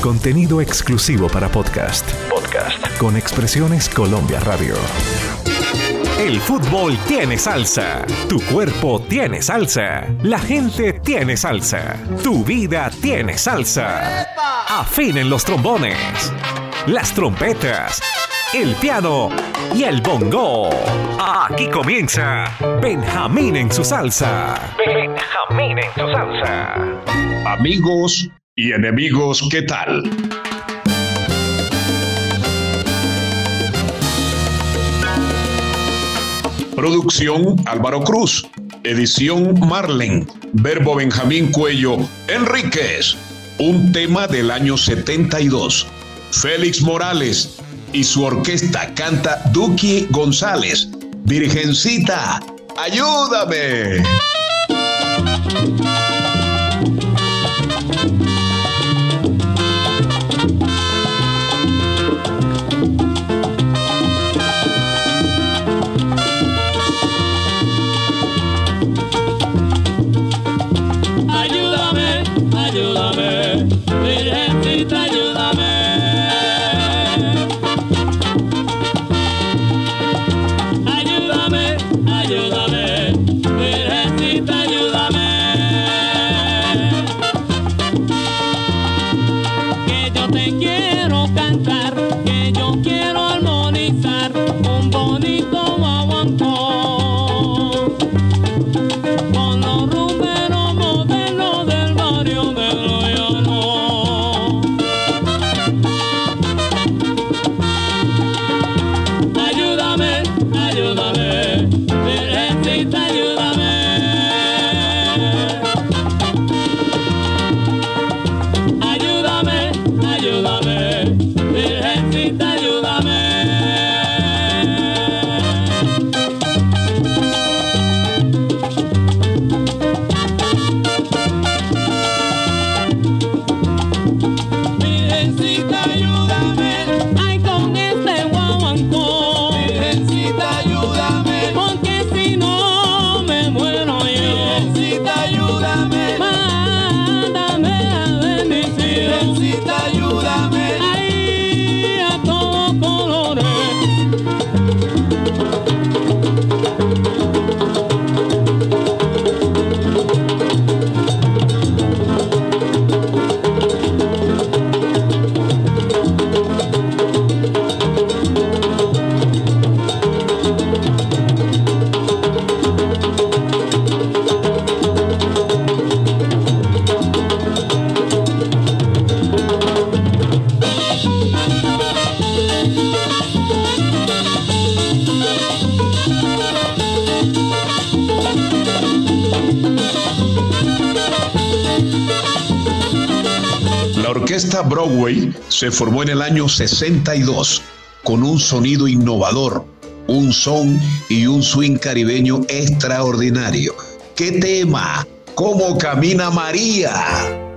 Contenido exclusivo para podcast. Podcast. Con Expresiones Colombia Radio. El fútbol tiene salsa. Tu cuerpo tiene salsa. La gente tiene salsa. Tu vida tiene salsa. Afinen los trombones, las trompetas, el piano y el bongo. Aquí comienza Benjamín en su salsa. Benjamín en su salsa. Amigos y enemigos, ¿qué tal? Producción Álvaro Cruz. Edición Marlen. Verbo Benjamín Cuello Enríquez. Un tema del año 72. Félix Morales y su orquesta canta Duki González. Virgencita, ayúdame. Se formó en el año 62 con un sonido innovador, un son y un swing caribeño extraordinario. ¿Qué tema? ¿Cómo camina María?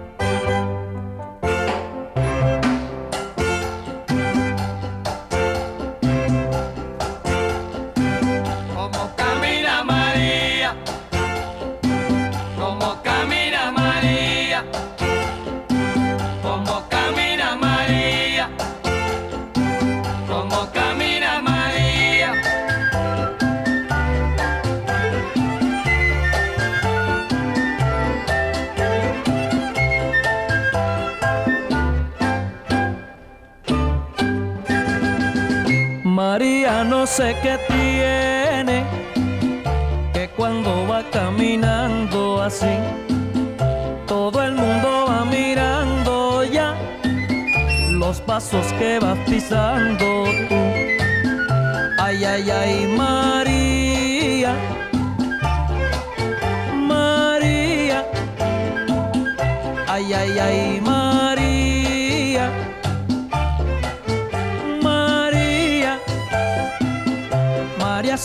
Sé qué tiene, que cuando va caminando así, todo el mundo va mirando ya los pasos que va pisando tú. Ay, ay, ay, María. María. Ay, ay, ay, María.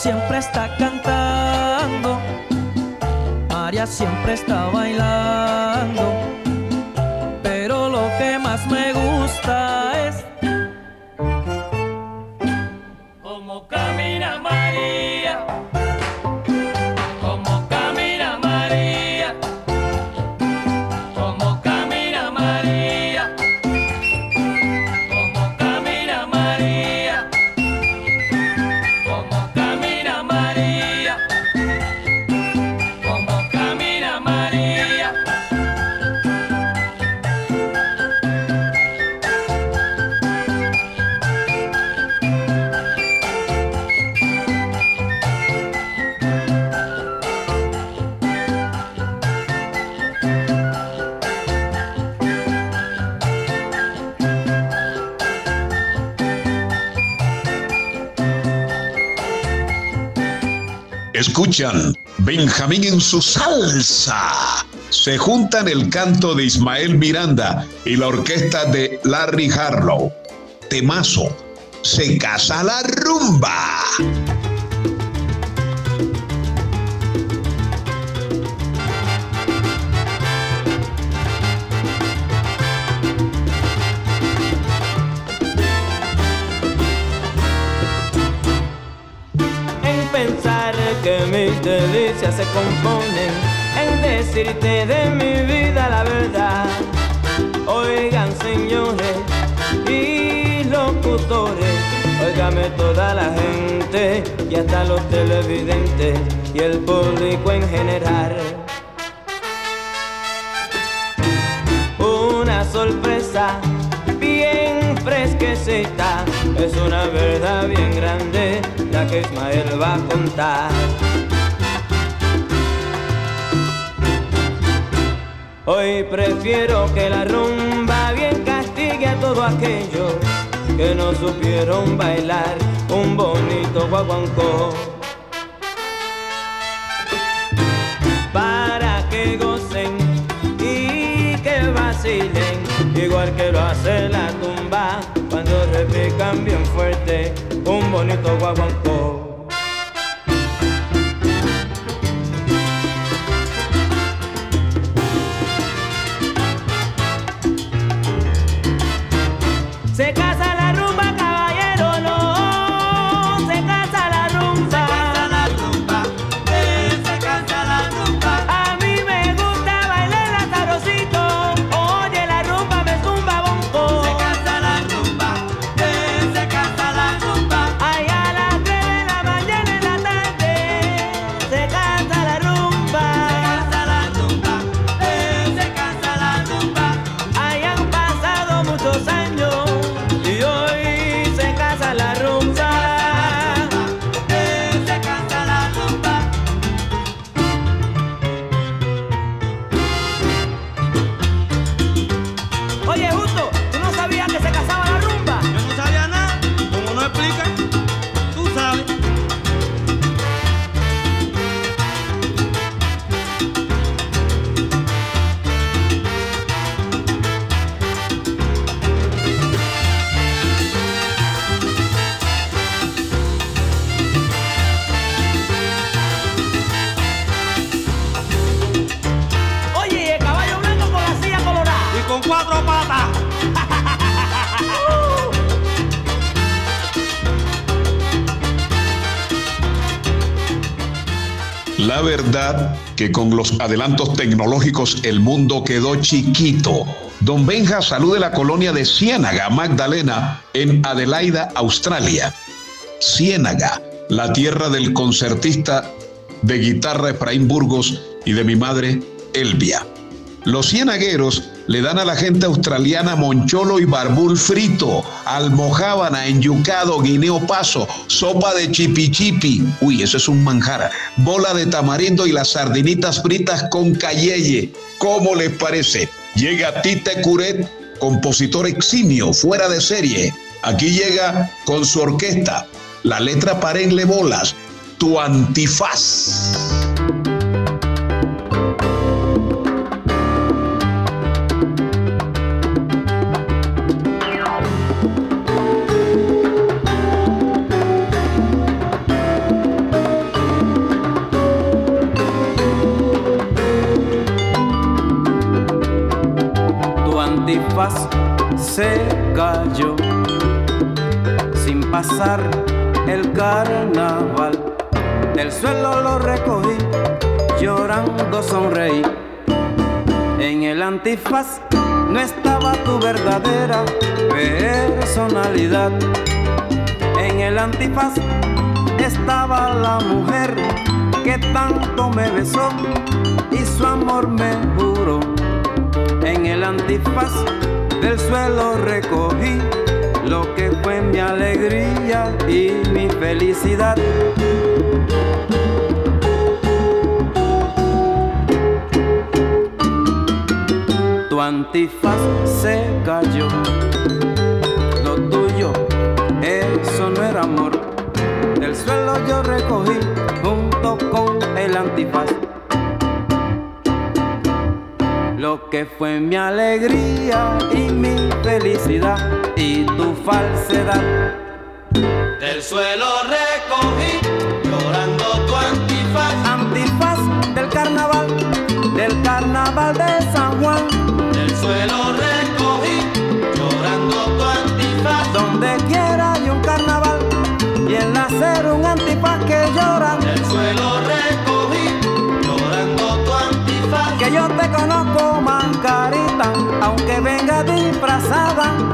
Siempre está cantando, María siempre está bailando, Escuchan Benjamín en su salsa. Se juntan el canto de Ismael Miranda y la orquesta de Larry Harlow. Temazo. Se casa la rumba. Se componen en decirte de mi vida la verdad. Oigan señores y locutores, oígame toda la gente y hasta los televidentes y el público en general. Una sorpresa bien fresquecita, es una verdad bien grande la que Ismael va a contar. Hoy prefiero que la rumba bien castigue a todo aquello que no supieron bailar un bonito guaguancó. Para que gocen y que vacilen, igual que lo hace la tumba cuando repican bien fuerte un bonito guaguancó. La verdad que con los adelantos tecnológicos el mundo quedó chiquito. Don Benja salude la colonia de Ciénaga, Magdalena, en Adelaida, Australia. Ciénaga, la tierra del concertista de guitarra Efraín Burgos y de mi madre, Elvia. Los cienagueros le dan a la gente australiana moncholo y barbul frito, almojábana, enyucado, guineo paso, sopa de chipi uy, eso es un manjar, bola de tamarindo y las sardinitas fritas con cayeye. ¿Cómo les parece? Llega Tite Curet, compositor eximio, fuera de serie. Aquí llega con su orquesta, la letra parenle bolas, tu antifaz. Se cayó sin pasar el carnaval. Del suelo lo recogí, llorando sonreí. En el antifaz no estaba tu verdadera personalidad. En el antifaz estaba la mujer que tanto me besó y su amor me juró. En el antifaz del suelo recogí lo que fue mi alegría y mi felicidad. Tu antifaz se cayó, lo tuyo, eso no era amor. Del suelo yo recogí junto con el antifaz. Lo que fue mi alegría y mi felicidad y tu falsedad. Del suelo recogí llorando tu antifaz. Antifaz del carnaval, del carnaval de San Juan. Del suelo recogí llorando tu antifaz. Donde quiera hay un carnaval y el nacer un antifaz que llora. Del suelo recogí llorando tu antifaz. Que yo te conozco, aunque venga disfrazada.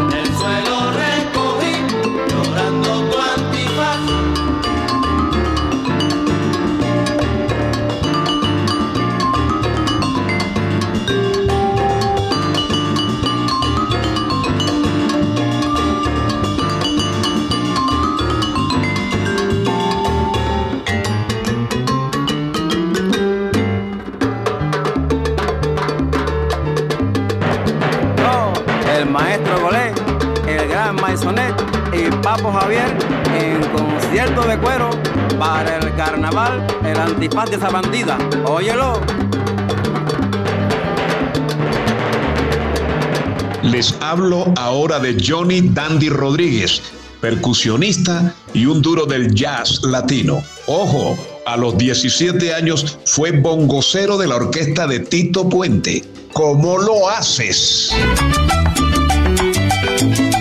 El maestro Golé, el gran Maisonet y Papo Javier en concierto de cuero para el carnaval, el antifaz de esa bandida. Óyelo. Les hablo ahora de Johnny Dandy Rodríguez, percusionista y un duro del jazz latino. Ojo, a los 17 años fue bongocero de la orquesta de Tito Puente. ¿Cómo lo haces? ¿Cómo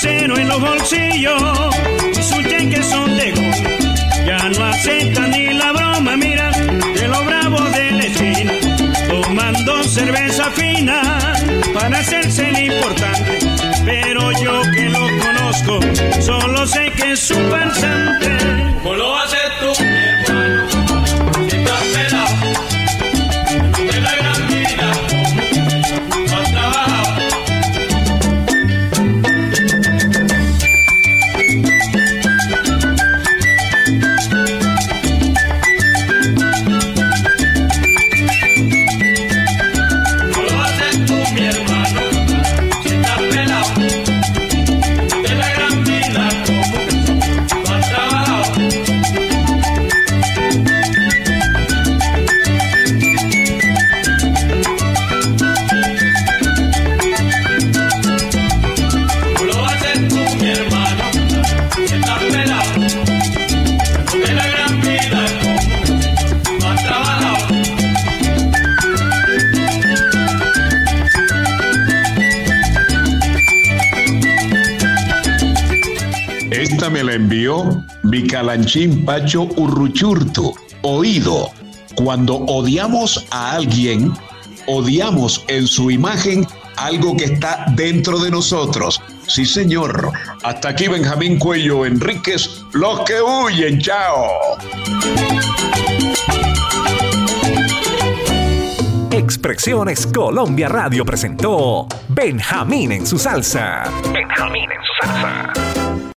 ceros en los bolsillos, y sus cheques son de gol. Ya no acepta ni la broma, mira, de los bravos de la esquina, tomando cerveza fina para hacerse el importante. Pero yo que lo conozco, solo sé que es un farsante. ¿Cómo lo haces tú, envió Vicalanchín Pacho Urruchurtu. Oído, cuando odiamos a alguien, odiamos en su imagen algo que está dentro de nosotros. Sí, señor. Hasta aquí Benjamín Cuello Enríquez, los que huyen, chao. Expresiones Colombia Radio presentó Benjamín en su salsa. Benjamín en su salsa.